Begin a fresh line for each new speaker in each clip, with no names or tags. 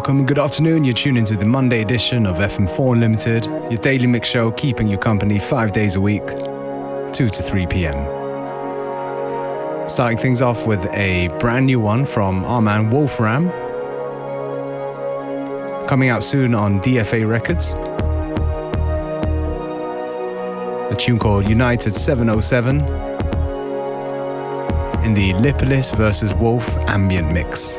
Welcome good afternoon. You're tuned into the Monday edition of FM4 Unlimited, your daily mix show keeping you company five days a week, 2 to 3 p.m. Starting things off with a brand new one from our man Wolfram, coming out soon on DFA Records. A tune called United 707 in the Lipolis versus Wolf ambient mix.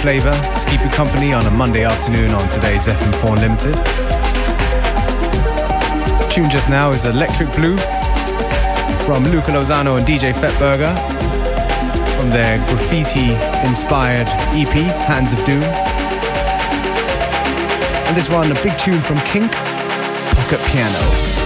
Flavor to keep you company on a Monday afternoon on today's FM4 Unlimited. tune just now is Electric Blue from Luca Lozano and DJ Fett Burger from their graffiti inspired EP, Hands of Doom. And this one, a big tune from Kink, Pocket Piano.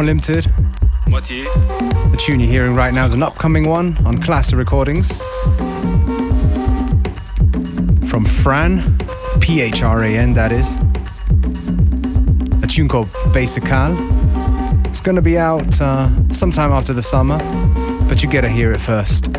Limited. The tune you're hearing right now is an upcoming one on Classic Recordings from Phran, P H R A N, that is. A tune called Basical. It's going to be out uh, sometime after the summer, but you get to hear it first.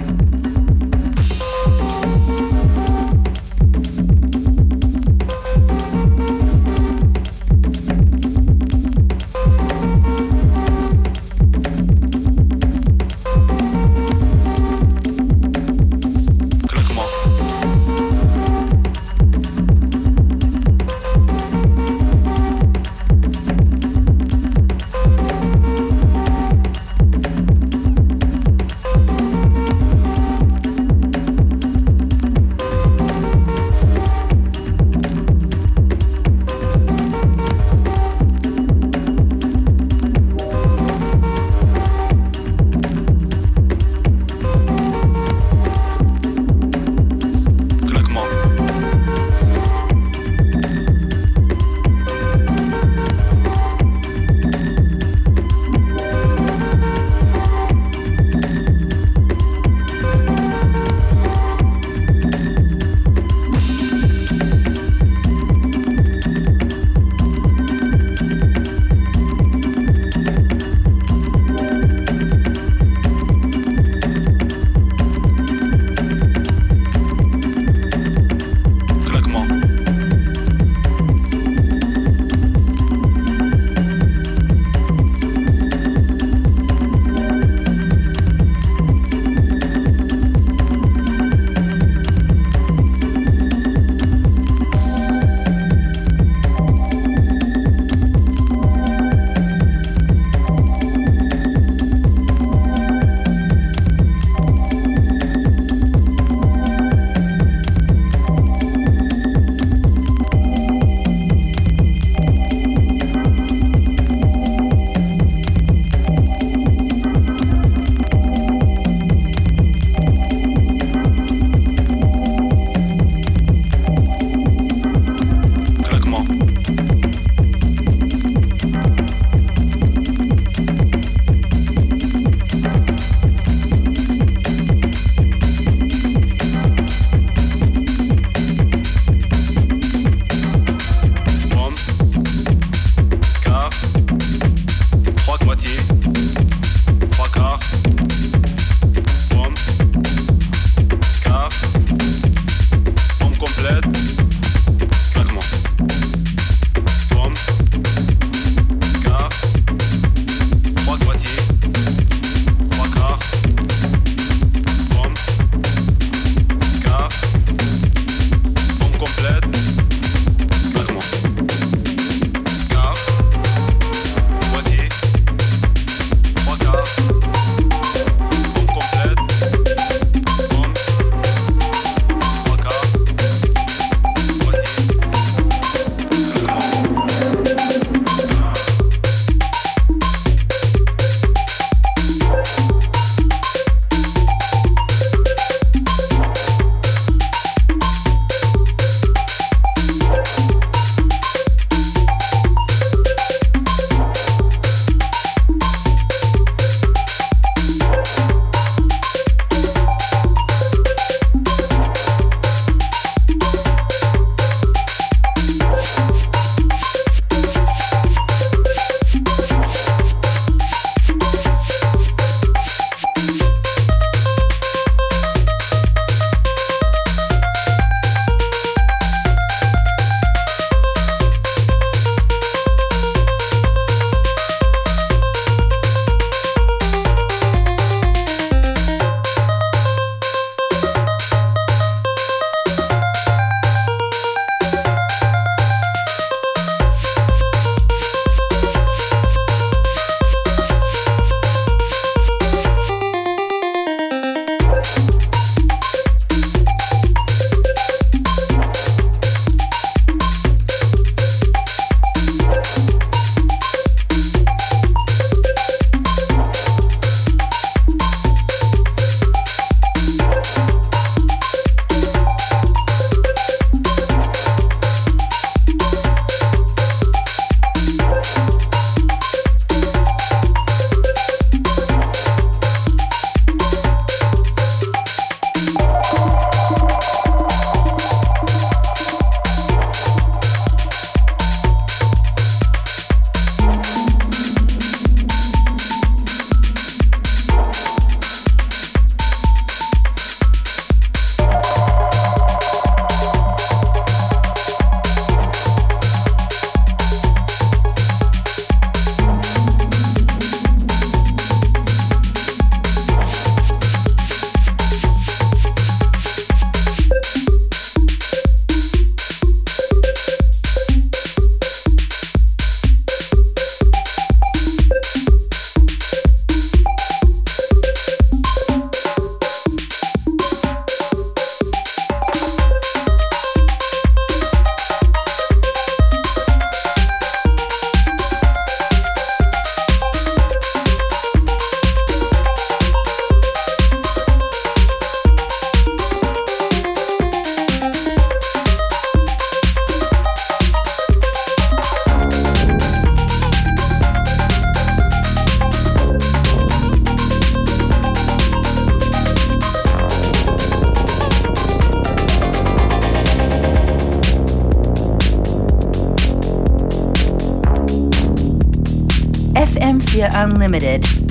FM4 Unlimited.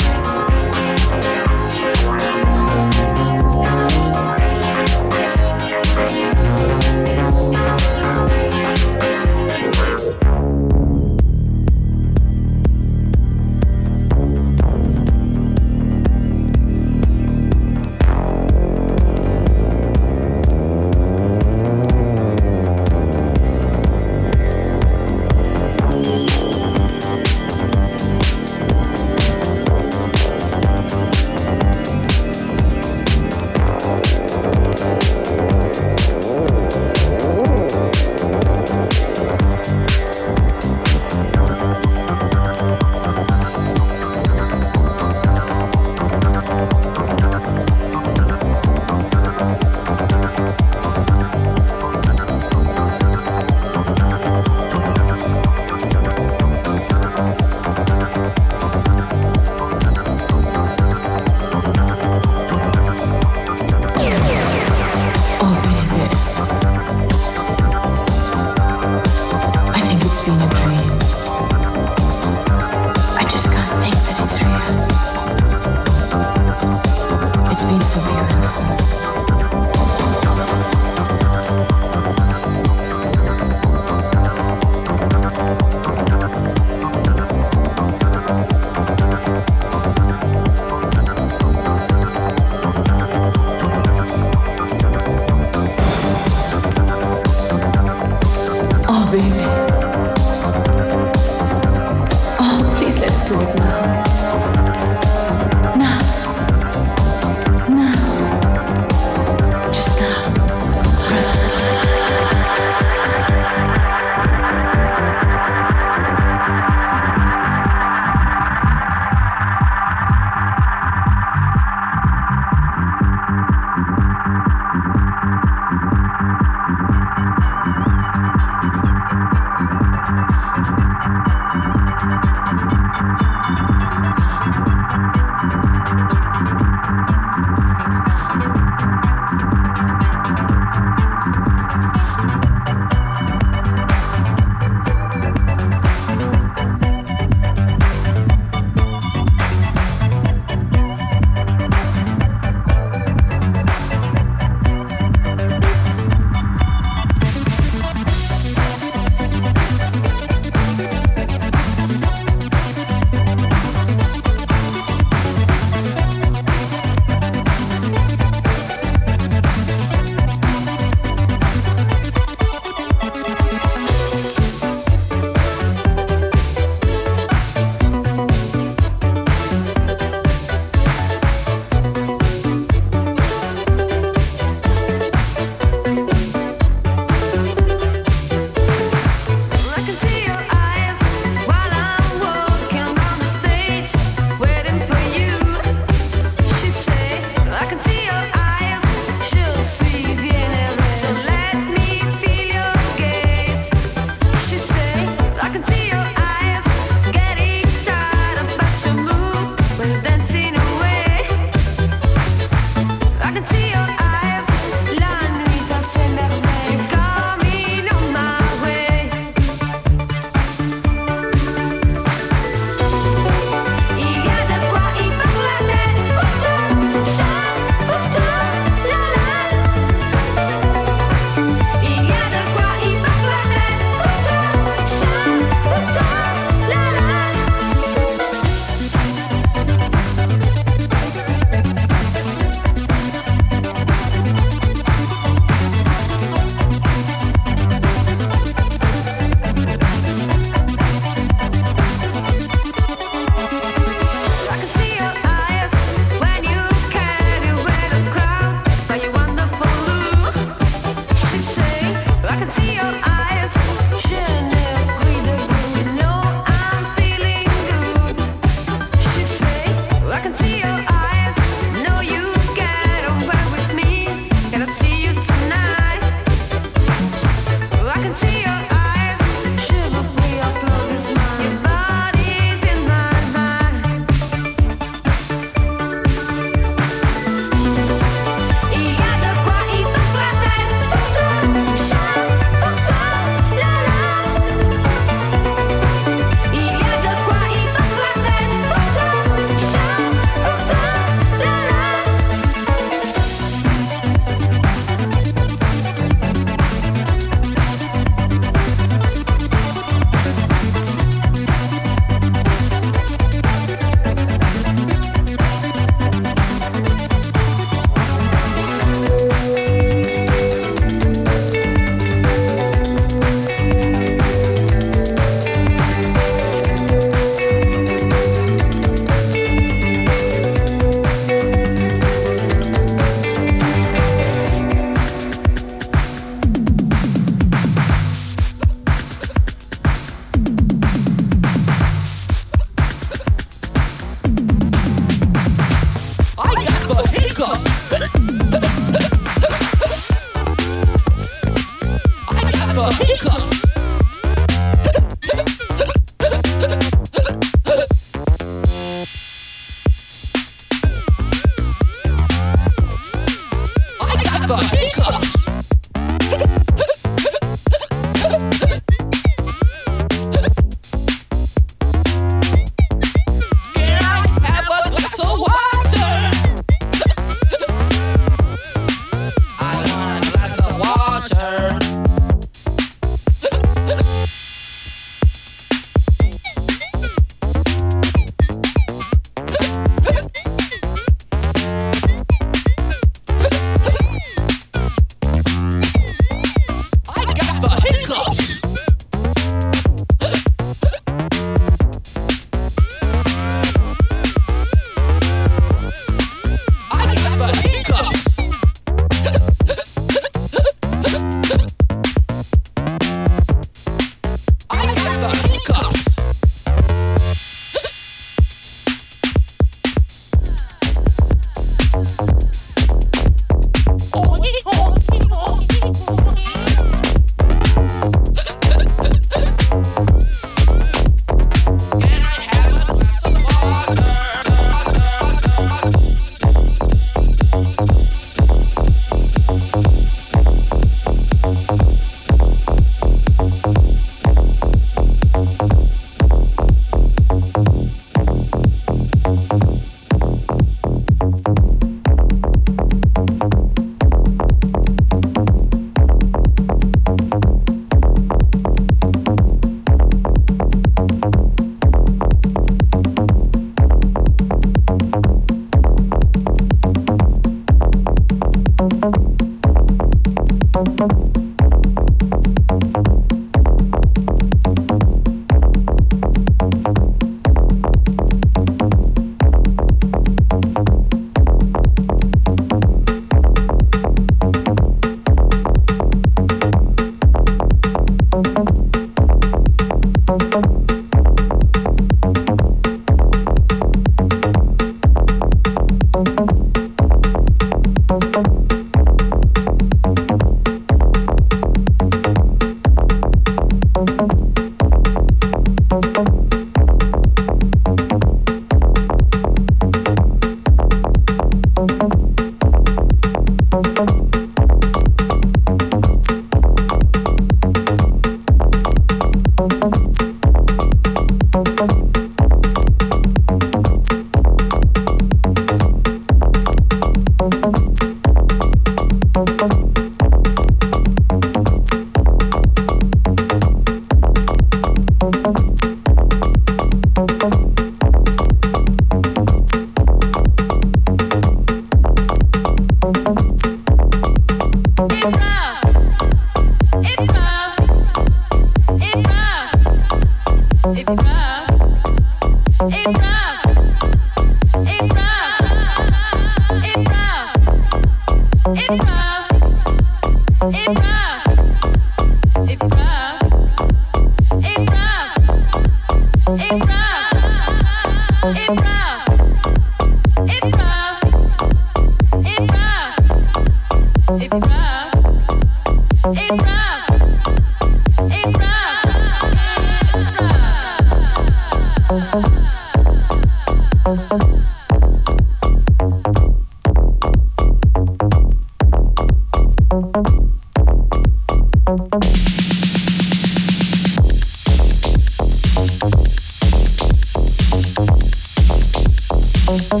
Thank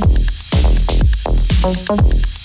you.